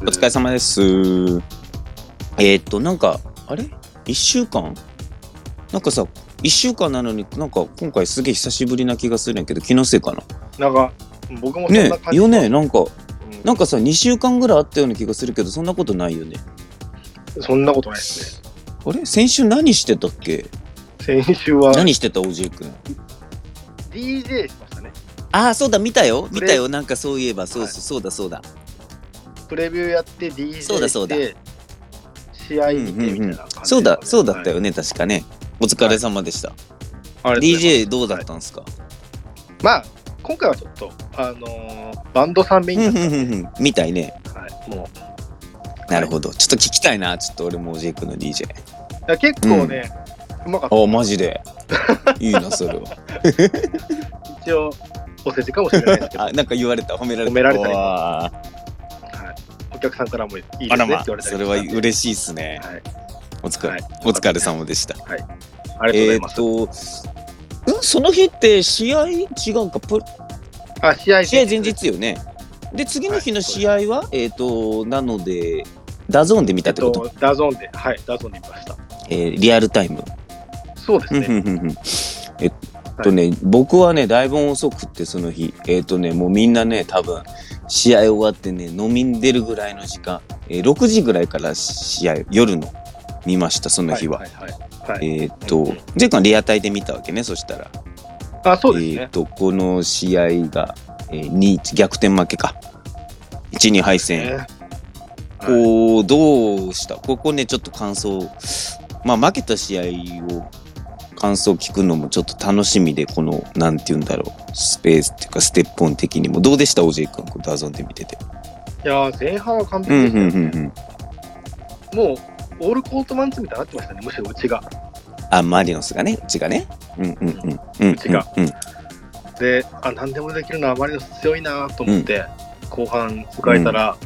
お疲れ様です。えーっと、なんか、あれ ?1 週間？なんかさ、1週間なのになんか今回すげえ久しぶりな気がするんやけど、気のせいかな？なんか、僕もそんねな感じ。よね、なんか、うんなんかさ、2週間ぐらいあったような気がするけど、そんなことないよね？そんなことないですね。あれ？先週何してたっけ？先週は何してた OJ 君 DJ しましたね。ああ、そうだ、見たよ。見たよ。なんかそういえば、そうはいそう、そうだ、そうだ。プレビューやって DJ そうだそうだして試合見てみたいな感じ、そうだ、そうだったよ。よね、確かね。お疲れ様でした。ありがとうござい DJ ますどうだったんですか、まあ、今回はちょっと、あのーバンドさんメインだったんで、うんみたいね。はい、もう、なるほど。ちょっと聞きたいな、ちょっと俺も OJ 君の DJ。いや結構ね、うまかった。あ、マジで。いいな、それは。一応、お世辞かもしれないですけど、あ、なんか言われた、褒められた。褒められたりもわはい、お客さんからもいいですねって言われたりそれは嬉しいっすね。はい、お疲れ、はいお疲れ様でした。ありがとうござえいます。ーっと、うん、その日って試合違うか、プあ、試合試合前日よね。で、次の日の試合は、えーっと、なので、DAZNで見たえってっこと、と、 DAZNで、はい、 DAZNで見ました。えーリアルタイム。そうですね。えっとね、僕はね、だいぶ遅くって、その日。えっとね、もうみんなね、多分、試合終わってね、飲みに出るぐらいの時間、えー6時ぐらいから試合、夜の、見ました、その日は。はいはいはいはいえっと、ジェイ君はリアタイで見たわけね、そしたら。あ、そうですね。えっと、この試合が、えー、2、逆転負けか。1、2敗戦。ねはいこう、どうした？ここね、ちょっと感想、まあ、負けた試合を、感想聞くのもちょっと楽しみで、この、なんて言うんだろう、スペースっていうか、ステップオン的にも。どうでした、OJ 君、こうダゾンで見てて。いやー前半は完うん、うん、璧でしたよ、うん、うん。もう、オールコートマンツみたいになってましたね、むしろうちが。あ、マリノスがね、うちがね。うん、うん、うん。うん、うちがうん。で、あ、何でもできるのはマリノス強いなと思って、後半迎えたら、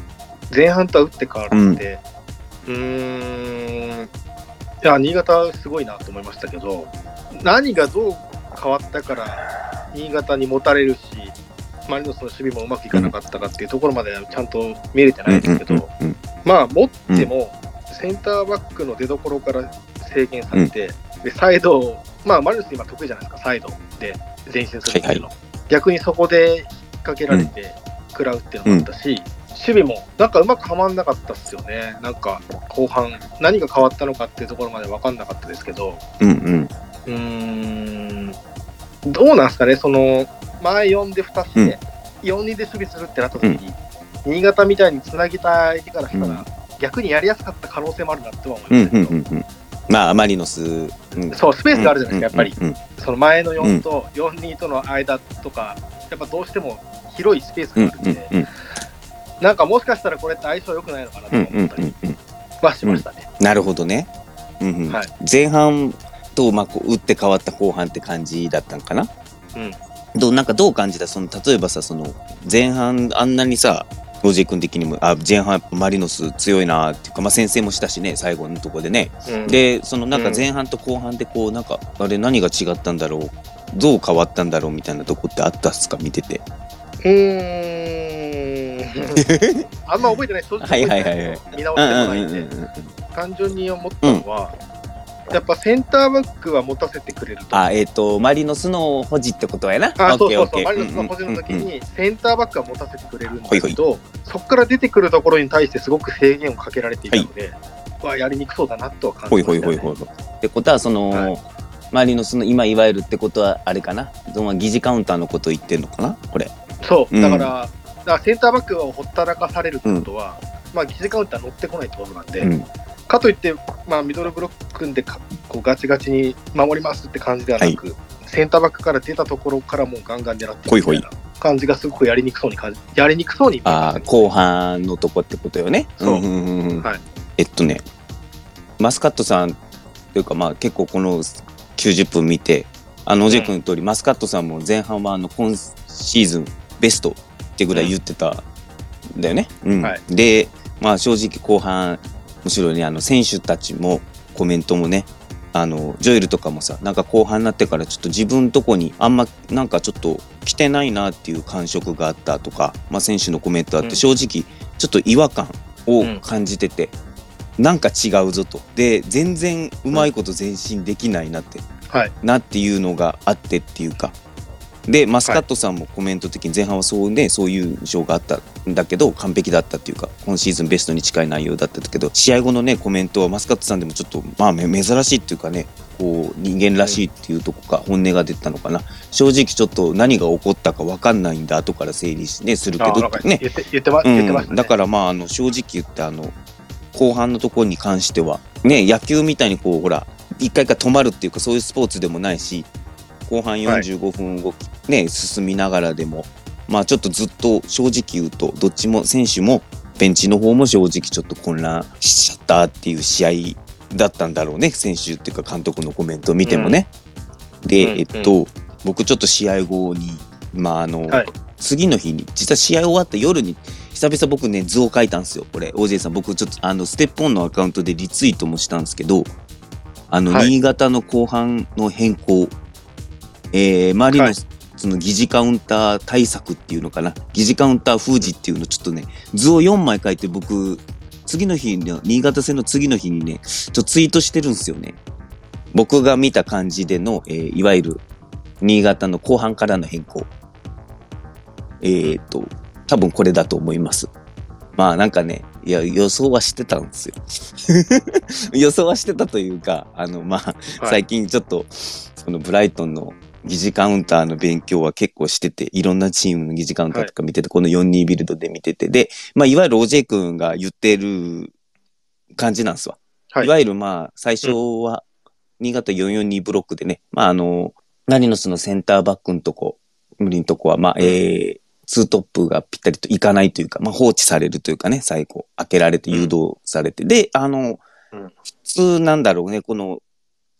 前半とは打って変わって、うーん、いや、新潟すごいなと思いましたけど、何がどう変わったから、新潟に持たれるし、マリノスの守備もうまくいかなかったかっていうところまではちゃんと見れてないですけど。まあ、持っても、センターバックの出所から制限されて、でサイド、まあ、マリノス今得意じゃないですか、サイドで前進するっていうの。逆にそこで引っ掛けられて食らうっていうのもあったし、守備もなんかうまくはまんなかったっすよね。なんか後半、何が変わったのかっていうところまで分かんなかったですけど、うん、うん。うーん、どうなんですかね、その前4で2つで、4-2で守備するってなった時に、新潟みたいにつなぎたい相手からしたら、うん逆にやりやすかった可能性もあるなっては思うん、うん、いましたけど、うんうん。まあ、マリノス、うん。そう、スペースがあるじゃないですか、やっぱり。うん。うんその前の4と4-2との間とか、やっぱどうしても広いスペースうんがあるんで、うんうんなんかもしかしたらこれって相性良くないのかなとうんうん思ったりうんはしましたね。なるほどね。うんうんはい前半と、まあ、こう打って変わった後半って感じだったんかな？うん。どうなんかどう感じた？その例えばさその前半あんなにさロジー君的にもあ前半やっぱマリノス強いなっていうか、まあ、先制もしたしね最後のとこでね。うん。でそのなんか前半と後半でこうなんかあれ何が違ったんだろう？どう変わったんだろうみたいなとこってあったっすか？見てて。うーん。あんま覚えてない、正直覚えてない見直うんしてもないんうんうんうんで、単純に思ったのは、やっぱセンターバックは持たせてくれると。あえっ、とマリノスの保持ってことやな。あそうそうそう、マリノスの保持の時うんうんうんにセンターバックは持たせてくれるんだほいほいけど、そこから出てくるところに対してすごく制限をかけられていたので、はやりにくそうだなとは感ほいじました、ね。ほいほいほい。ってことはその、はいマリノスの今いわゆるってことはあれかな疑似カウンターのこと言ってんのかな？これ。そう、うんだから、だからセンターバックをほったらかされるってことは、まあ、疑似カウンター乗ってこないってことなんで、うん。かといって、まあ、ミドルブロック組んでかこうガチガチに守りますって感じではなく、センターバックから出たところからもうガンガン狙ってほいほいみたい。な感じがすごくやりにくそうに感じ、やりにくそうにああ、後半のとこってことよね。そう。んんんうん。はい。えっとね、マスカットさんというかまあ結構この90分見て、あのおじい君の通り、マスカットさんも前半はあの今シーズンベストってぐらい言ってたんだよね。うん。はい。で、まあ正直後半、むしろね、あの選手たちもコメントもね、あのジョエルとかもさなんか後半になってからちょっと自分とこにあんまなんかちょっと来てないなっていう感触があったとか、まあ、選手のコメントあって、正直ちょっと違和感を感じてて、うん、なんか違うぞと。で全然うまいこと前進できないなって、はい、なっていうのがあってっていうかでマスカットさんもコメント的に前半はそうねそういう印象があったんだけど完璧だったっていうか今シーズンベストに近い内容だったけど試合後のねコメントはマスカットさんでもちょっとまあ珍しいっていうかねこう人間らしいっていうとこか本音が出たのかな。正直ちょっと何が起こったか分かんないんだ後から整理し、ね、するけどね。だからまああの正直言ってあの後半のところに関してはね野球みたいにこうほら一回か止まるっていうかそういうスポーツでもないし後半45分動き、はい、ね進みながらでもまあちょっとずっと正直言うとどっちも選手もベンチの方も正直ちょっと混乱しちゃったっていう試合だったんだろうね。選手っていうか監督のコメントを見てもね。うん、で、うん、えっと、僕ちょっと試合後にまああの、はい、次の日に実は試合終わった夜に久々僕ね図を書いたんですよ。これ OJ さん僕ちょっとあのステップオンのアカウントでリツイートもしたんですけどあの、はい、新潟の後半の変更、えー、周りの、その疑似カウンター対策っていうのかな疑似カウンター封じっていうのちょっとね図を4枚書いて僕次の日の、新潟戦の次の日にね、ちょっとツイートしてるんですよね。僕が見た感じでの、えー、いわゆる、新潟の後半からの変更。えっ、ー、と、多分これだと思います。まあなんかね、いや、予想はしてたんですよ。予想はしてたというか、あの、まあ、最近ちょっと、そのブライトンの疑似カウンターの勉強は結構してて、いろんなチームの疑似カウンターとか見てて、はい、この4-2ビルドで見てて、で、まあ、いわゆる OJ 君が言ってる感じなんですわ。はい、いわゆるまあ、最初は、新潟442ブロックでね、まあ、あの、ナリノスのセンターバックのとこ、無理のとこは、まあ、えー、ツートップがぴったりといかないというか、まあ、放置されるというかね、最後、開けられて誘導されて、うん、で、あの、うん、普通なんだろうね、この、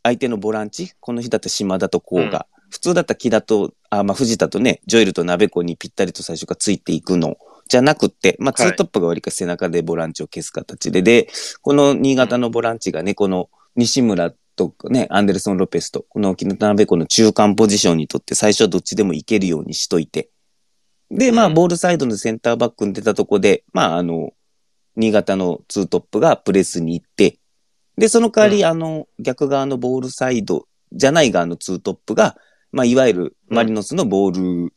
相手のボランチ、この日だった島田とこうが、普通だったら木田と、あ、まあ、藤田とね、ジョエルと鍋子にぴったりと最初からついていくの。じゃなくて、まあ、ツートップがわりか背中でボランチを消す形で、はい、で、この新潟のボランチがね、この西村とね、アンデルソン・ロペスと、この木田鍋子の中間ポジションにとって、最初はどっちでもいけるようにしといて、で、まあ、ボールサイドのセンターバックに出たとこで、まあ、あの、新潟のツートップがプレスに行って、で、その代わり、あの、逆側のボールサイドじゃない側のツートップが、まあ、いわゆるマリノスのボール、うん、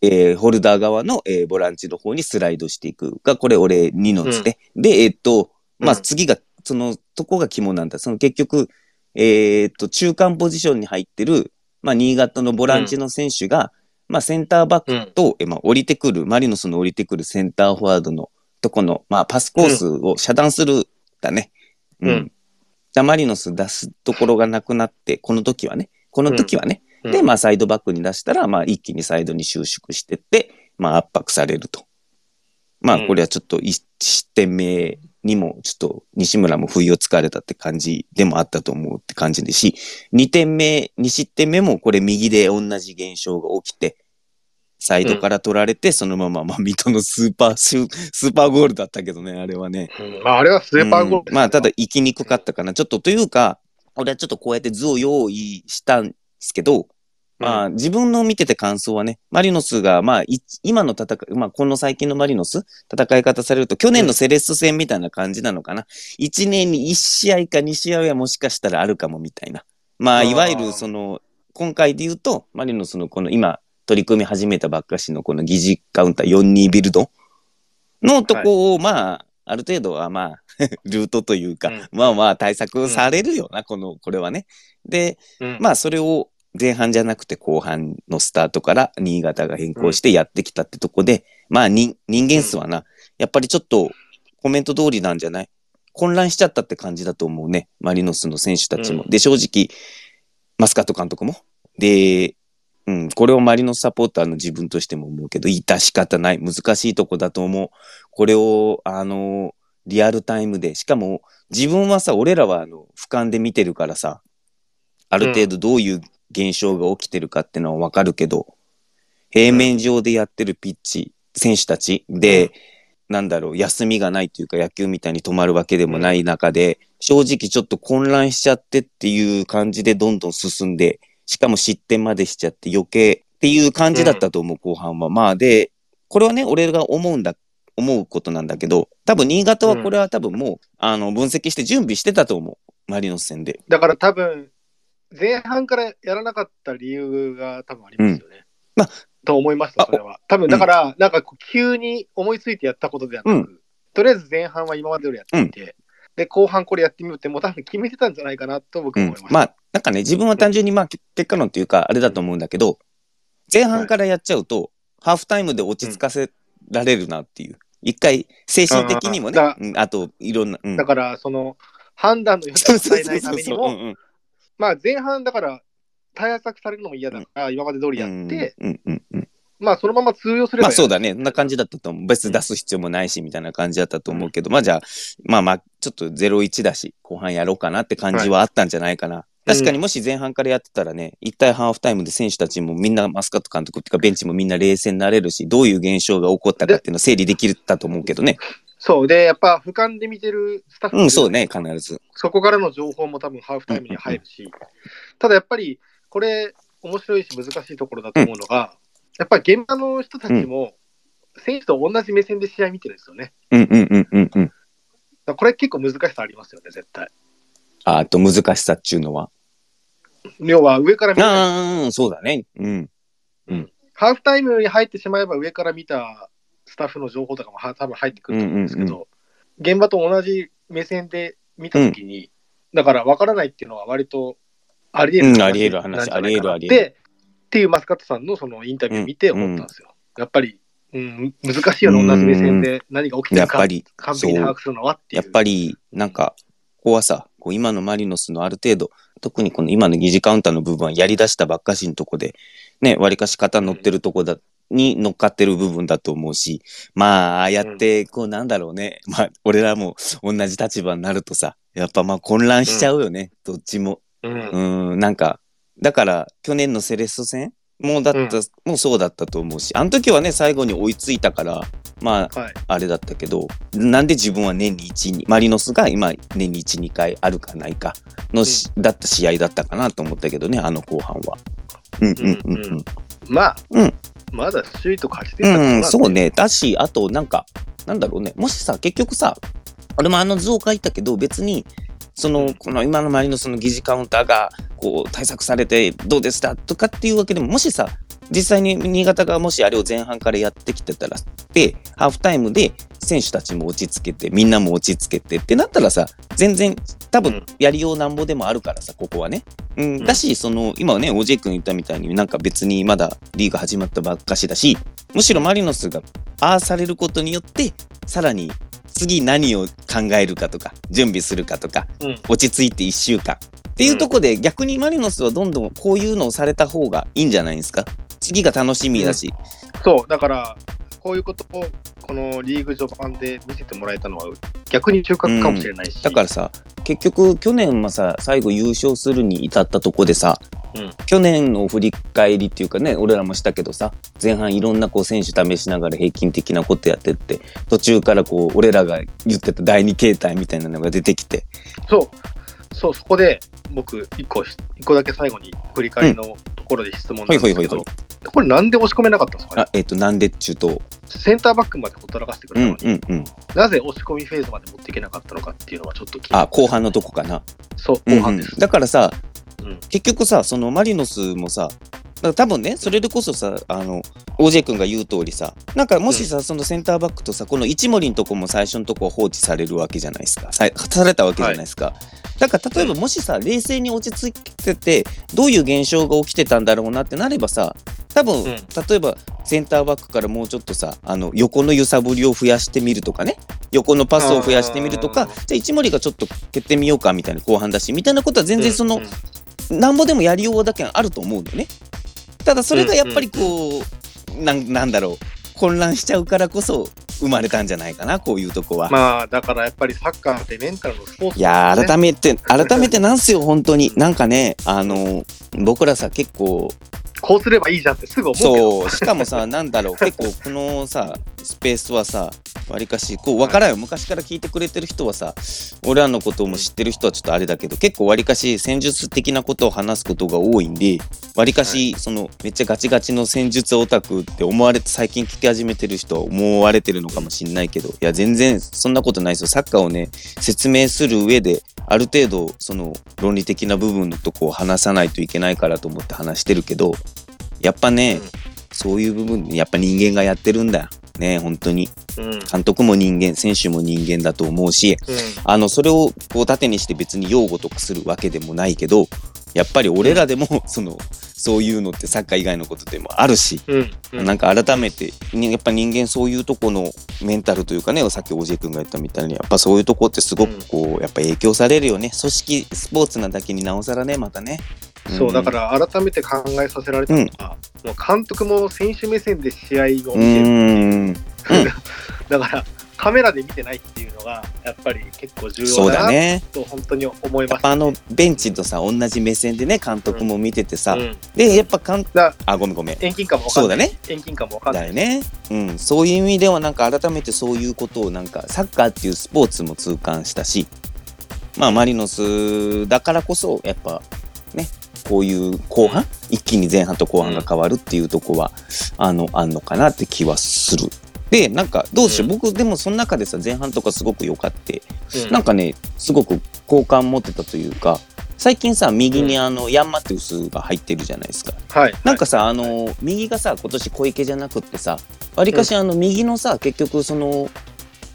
えー、ホルダー側の、えー、ボランチの方にスライドしていくが、これ俺2のですね。うん、で、えー、っと、まあ、次が、その、とこが肝なんだ。その結局、えー、っと、中間ポジションに入ってる、まあ、新潟のボランチの選手が、うん、まあ、センターバックと、えまあ、降りてくる、マリノスの降りてくるセンターフォワードのとこの、まあ、パスコースを遮断する、だね。うん。じゃマリノス出すところがなくなって、この時はね、この時はね、で、まあ、サイドバックに出したら、まあ、一気にサイドに収縮してって、まあ、圧迫されると。まあ、これはちょっと1失点目にも、ちょっと西村も不意をつかれたって感じでもあったと思うって感じですし、2点目、2失点目もこれ右で同じ現象が起きて、サイドから取られて、そのまま、まあ、水戸のスーパースーパーゴールだったけどね、あれはね。うん、まあ、あれはスーパーゴール、うん、まあ、ただ、行きにくかったかな。ちょっと、というか、俺はちょっとこうやって図を用意したんですけど、まあ、自分の見てて感想はね、マリノスが、まあ、今の戦い、まあ、この最近のマリノス、戦い方されると、去年のセレッソ戦みたいな感じなのかな。1年に1試合か2試合はもしかしたらあるかもみたいな。まあ、いわゆるその、今回で言うと、マリノスのこの今、取り組み始めたばっかしのこの疑似カウンター42ビルドのとこを、まあ、ある程度はまあ、ルートというか、まあまあ対策されるよな、この、これはね。で、まあそれを前半じゃなくて後半のスタートから新潟が変更してやってきたってとこで、まあ人間数はな、やっぱりちょっとコメント通りなんじゃない？混乱しちゃったって感じだと思うね。マリノスの選手たちも。で、正直、マスカット監督も。で、うん、これをマリノスサポーターの自分としても思うけど、致し方ない。難しいとこだと思う。これを、あの、リアルタイムで、しかも自分はさ、俺らはあの、俯瞰で見てるからさ、ある程度どういう現象が起きてるかっていうのはわかるけど、平面上でやってるピッチ、選手たちで、なんだろう、休みがないというか野球みたいに止まるわけでもない中で、正直ちょっと混乱しちゃってっていう感じでどんどん進んで、しかも失点までしちゃって余計っっていう感じだったと思う、後半は。まあ、で、これはね、俺が思うんだ、思うことなんだけど、多分新潟はこれは多分もう、あの、分析して準備してたと思う。マリノス戦で。だから多分、前半からやらなかった理由が多分ありますよね。まあと思いました、それは。多分だから、なんか急に思いついてやったことではなく、うとりあえず前半は今までよりやってみて、で、後半これやってみようって、もう多分決めてたんじゃないかなと僕うんは思いま。した。まあ、なんかね、自分は単純にまあ、け結果論っていうか、あれだと思うんだけど、前半からやっちゃうと、ハーフタイムで落ち着かせられるなっていう。一回、精神的にもね、あと、いろんな、うんだから、その、判断の余地を与えないためにうんも、うんまあ前半だから、対策されるのも嫌だから、今まで通りやって、うんうんうんまあそのまま通用すればまあそうだね。ね。そんな感じだったと思う。別に出す必要もないし、みたいな感じだったと思うけど、まあじゃあ、まあまあ、ちょっと0-1だし、後半やろうかなって感じはあったんじゃないかな。確かにもし前半からやってたらね、一体ハーフタイムで選手たちもみんなマスカット監督っていうかベンチもみんな冷静になれるし、どういう現象が起こったかっていうのを整理できたと思うけどね。そう。で、やっぱ俯瞰で見てるスタッフうん、そうね、必ず。そこからの情報も多分ハーフタイムに入るし、ただやっぱりこれ面白いし難しいところだと思うのが、やっぱり現場の人たちも選手と同じ目線で試合見てるんですよね。うんうんうんうんうん。これ結構難しさありますよね、絶対。ああと難しさっていうのは。要は上から見たああ、そうだね。うん。ハーフタイムに入ってしまえば上から見たスタッフの情報とかもは多分入ってくると思うんですけど、うん現場と同じ目線で見たときに、だから分からないっていうのは割とあり得るうんあり得る話あり得るあり得る。で、っていうマスカットさんのそのインタビュー見て思ったんですよ。やっぱり、うん、難しいよね、同じ目線で何が起きてるかやっぱり、完璧に把握するのはっていう。やっぱり、なんか、ここはさ、こう今のマリノスのある程度、特にこの今の疑似カウンターの部分はやり出したばっかしのとこで、ね、割かし肩乗ってるとこだ、に乗っかってる部分だと思うし、まあ、ああやって、こうなんだろうね、まあ、俺らも同じ立場になるとさ、やっぱまあ混乱しちゃうよね、どっちも。うん。うん、なんか、だから、去年のセレッソ戦もうだった、うん。もうそうだったと思うし、あの時はね、最後に追いついたから、まあ、はい。あれだったけど、なんで自分は年に1、2、マリノスが今年に1、2回あるかないかのし、だった試合だったかなと思ったけどね、あの後半は。うんうん。うんうん。まあ、うんまだ首位と勝ち点差うん、がそうね。だし、あとなんか、なんだろうね。もしさ、結局さ、俺もあの図を書いたけど、別に、その、この今のマリノスの疑似カウンターが、こう、対策されてどうでしたとかっていうわけでも、もしさ、実際に新潟がもしあれを前半からやってきてたら、で、ハーフタイムで選手たちも落ち着けて、みんなも落ち着けてってなったらさ、全然、多分うん、やりようなんぼでもあるからさ、ここはね。うん、んだし、その、今はね、OJ 君言ったみたいになんか別にまだリーグ始まったばっかしだし、むしろマリノスがああされることによって、さらに次何を考えるかとか、準備するかとか、うん落ち着いて1週間。っていうところで、逆にマリノスはどんどんこういうのをされた方がいいんじゃないですか？次が楽しみだし。そう、だから、こういうことをこのリーグ序盤で見せてもらえたのは逆に中核かもしれないし、だからさ、結局去年はさ、最後優勝するに至ったとこでさ、うん。去年の振り返りっていうかね、俺らもしたけどさ、前半いろんなこう選手試しながら平均的なことやってって、途中からこう、俺らが言ってた第二形態みたいなのが出てきて、そう、そう、そこで僕、一個し、一個だけ最後に振り返りのところで質問なんですけど。はいはいはいは、これなんで押し込めなかったんですかね？あ、えっ、と、なんでっちゅうと、センターバックまでほったらかしてくうんれたのに、うんうん。なぜ押し込みフェーズまで持っていけなかったのかっていうのはちょっと気にあ、後半のとこかな。そう、うんうん後半です。だからさ、うん結局さ、そのマリノスもさ、だから多分ね、それでこそさ、あの、OJ 君が言う通りさ、なんかもしさ、そのセンターバックとさ、この一森のとこも最初のとこは放置されるわけじゃないですか。さされたわけじゃないですか。だから例えばもしさ、冷静に落ち着いてて、どういう現象が起きてたんだろうなってなればさ、多分、ん。例えばセンターバックからもうちょっとさ、あの、横の揺さぶりを増やしてみるとかね、横のパスを増やしてみるとか。あ、じゃあ一森がちょっと蹴ってみようかみたいな後半だし、みたいなことは全然その、うんうん。なんぼでもやりようだけあると思うのね。ただそれがやっぱりこう、なんなんだろう混乱しちゃうからこそ生まれたんじゃないかな、こういうとこは。まあ、だからやっぱりサッカーってメンタルのスポーツいやー、改めめて、改めてなんすよ、本当に。なんかね、あの、僕らさ、結構、こうすればいいじゃんってすぐ思うけど。そう、しかもさ、なんだろう、結構このさ、スペースはさ、わりかし、こう、わからんよ。昔から聞いてくれてる人はさ、俺らのことも知ってる人はちょっとあれだけど、結構わりかし戦術的なことを話すことが多いんで、わりかし、その、めっちゃガチガチの戦術オタクって思われて、最近聞き始めてる人は思われてるのかもしんないけど、いや、全然そんなことないですよ。サッカーをね、説明する上で、ある程度、その、論理的な部分のとこを話さないといけないからと思って話してるけど、やっぱね、うんそういう部分でやっぱ人間がやってるんだよ。ね、本当に。うん。うん。監督も人間、選手も人間だと思うし、あの、それをこう盾にして別に擁護とかするわけでもないけど、やっぱり俺らでも、その、そういうのってサッカー以外のことでもあるし、うん。うん。なんか改めて、にやっぱ人間そういうとこのメンタルというかね、さっきおじい君が言ったみたいに、やっぱそういうとこってすごくこう、やっぱ影響されるよね。組織、スポーツなだけになおさらね、またね。そう、だから改めて考えさせられたのが、もう監督も選手目線で試合を見てうる。ん。ん だから、カメラで見てないっていうのが、やっぱり結構重要だな。と本当に思いました、やっぱあのベンチとさ同じ目線でね監督も見ててさ、うん、でやっぱ監だあごめんごめん遠近感も。そうだね遠近感もわかんない。ね、うん、そういう意味ではなんか改めてそういうことをなんかサッカーっていうスポーツも痛感したしまあマリノスだからこそやっぱねこういう後半一気に前半と後半が変わるっていうとこは、あのあんのかなって気はする。でなんかどうしよう、うん。僕でもその中でさ前半とかすごく良かって。うん。なんかね、すごく好感持ってたというか、最近さ、右にあの、ヤンマテウスが入ってるじゃないですか。はい。なんかさ、あの、右がさ、今年小池じゃなくってさ、わりかしあの、右のさ、結局その、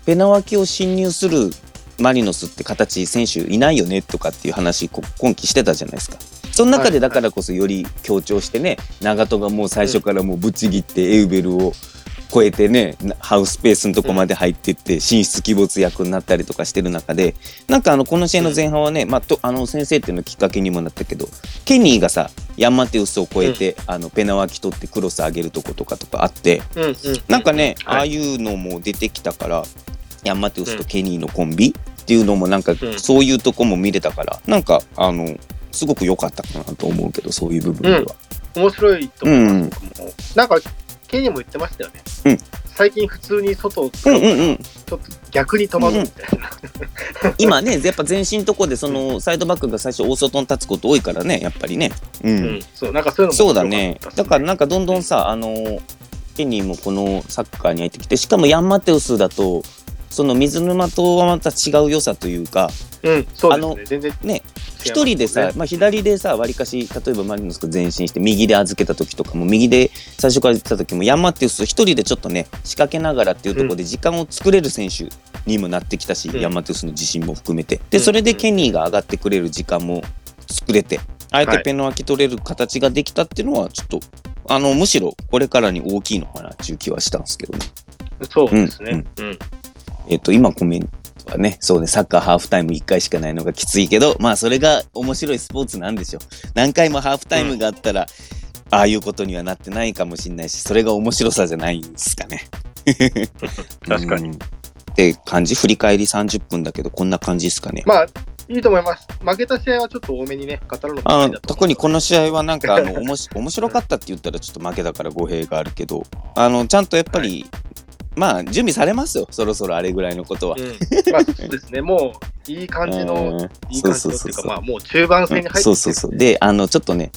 ペナ脇を侵入するマリノスって形、選手いないよねとかっていう話、こ今季してたじゃないですか。その中ではい。だからこそより強調してね、長門がもう最初からもうぶっちぎってエウベルを超えてね、なハウスペースのとこまで入ってって進出鬼没役になったりとかしてる中で、なんかあの、この試合の前半はね、まあ、と、あの、先生っていうのきっかけにもなったけど、ケニーがさ、ヤンマテウスを超えて、あの、ペナ脇取ってクロス上げるとことかとかあって。なんかね、ああはい。いうのも出てきたから、ヤンマテウスとケニーのコンビっていうのもなんか、んそういうとこも見れたから、なんか、あの、すごく良かったかなと思うけど、そういう部分では。面白いと思います、うん。なんか、ケニーも言ってましたよね。うん最近普通に外を使ううんうんうん。ちょっと逆に戸惑うみたいな。今ね、やっぱ前進とこで、その、サイドバックが最初大外に立つこと多いからね、やっぱりね。う。うんん。そう、なんかそういうのもそうだねだからなんかどんどんさ、あの、ケニーもこのサッカーに入ってきて、しかもヤンマテウスだと、その水沼とはまた違う良さというか、うん、そうあのですね。全然ね、一人でさ、まあ、左でさ、わりかし、例えばマリノスが前進して、右で預けた時とかも、右で最初から言ってた時も、ヤンマテウス一人でちょっとね、仕掛けながらっていうところで時間を作れる選手にもなってきたし、うんヤンマテウスの自信も含めて。で、うんそれでケニーが上がってくれる時間も作れて、あえてペンの空き取れる形ができたっていうのは、ちょっと、あの、むしろこれからに大きいのかなっていう気はしたんですけどね。そうですね。うん。えっと、今コメンね、そうね、サッカーハーフタイム1回しかないのがきついけど、まあそれが面白いスポーツなんでしょう。何回もハーフタイムがあったら、ああいうことにはなってないかもしれないし、それが面白さじゃないんですかね。確かに。うん。って感じ振り返り30分だけど、こんな感じですかね。まあ、いいと思います。負けた試合はちょっと多めにね、語るのもあいいだと特にこの試合はなんかあのおもし面白かったって言ったらちょっと負けだから語弊があるけどあのちゃんとやっぱり、まあ準備されますよそろそろあれぐらいのことは。うん。まあ、そうですね。もう、いい感じの、うんいい感じのっていうか、まあ、もう中盤戦に入ってそうそうそう。で、あの、ちょっとね、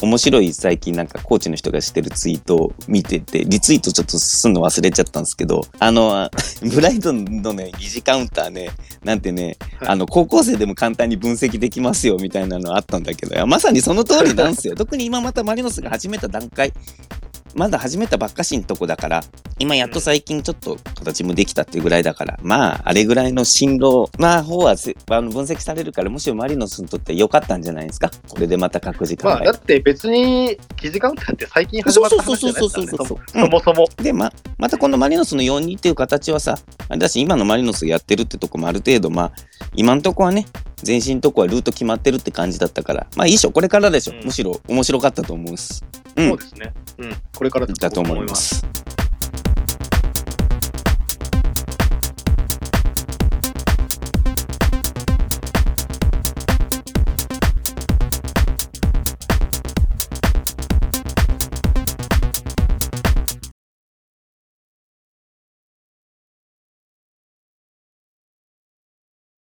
面白い最近なんかコーチの人がしてるツイートを見てて、リツイートちょっとすんの忘れちゃったんですけど、あの、ブライトンのね、疑似カウンターね、なんてね、はいあの、高校生でも簡単に分析できますよみたいなのあったんだけど、まさにその通りなんですよ。特に今またマリノスが始めた段階、まだ始めたばっかしんとこだから、今やっと最近ちょっと形もできたっていうぐらいだから、まあ、あれぐらいの進路、まあ、方はせあの分析されるから、むしろマリノスにとって良かったんじゃないですか？これでまた各自考まあ、えだって別に、記事カウンターって最近始まった話じゃないですからね。そうそうそうそうそもそも。で、ま、またこのマリノスの4-2っていう形はさ、あれだし、今のマリノスがやってるってとこもある程度、まあ、今んとこはね、前進とこはルート決まってるって感じだったから、まあいいでしょ、これからでしょ。うんむしろ面白かったと思うっす。うんそうですね。うん。これからだと思います。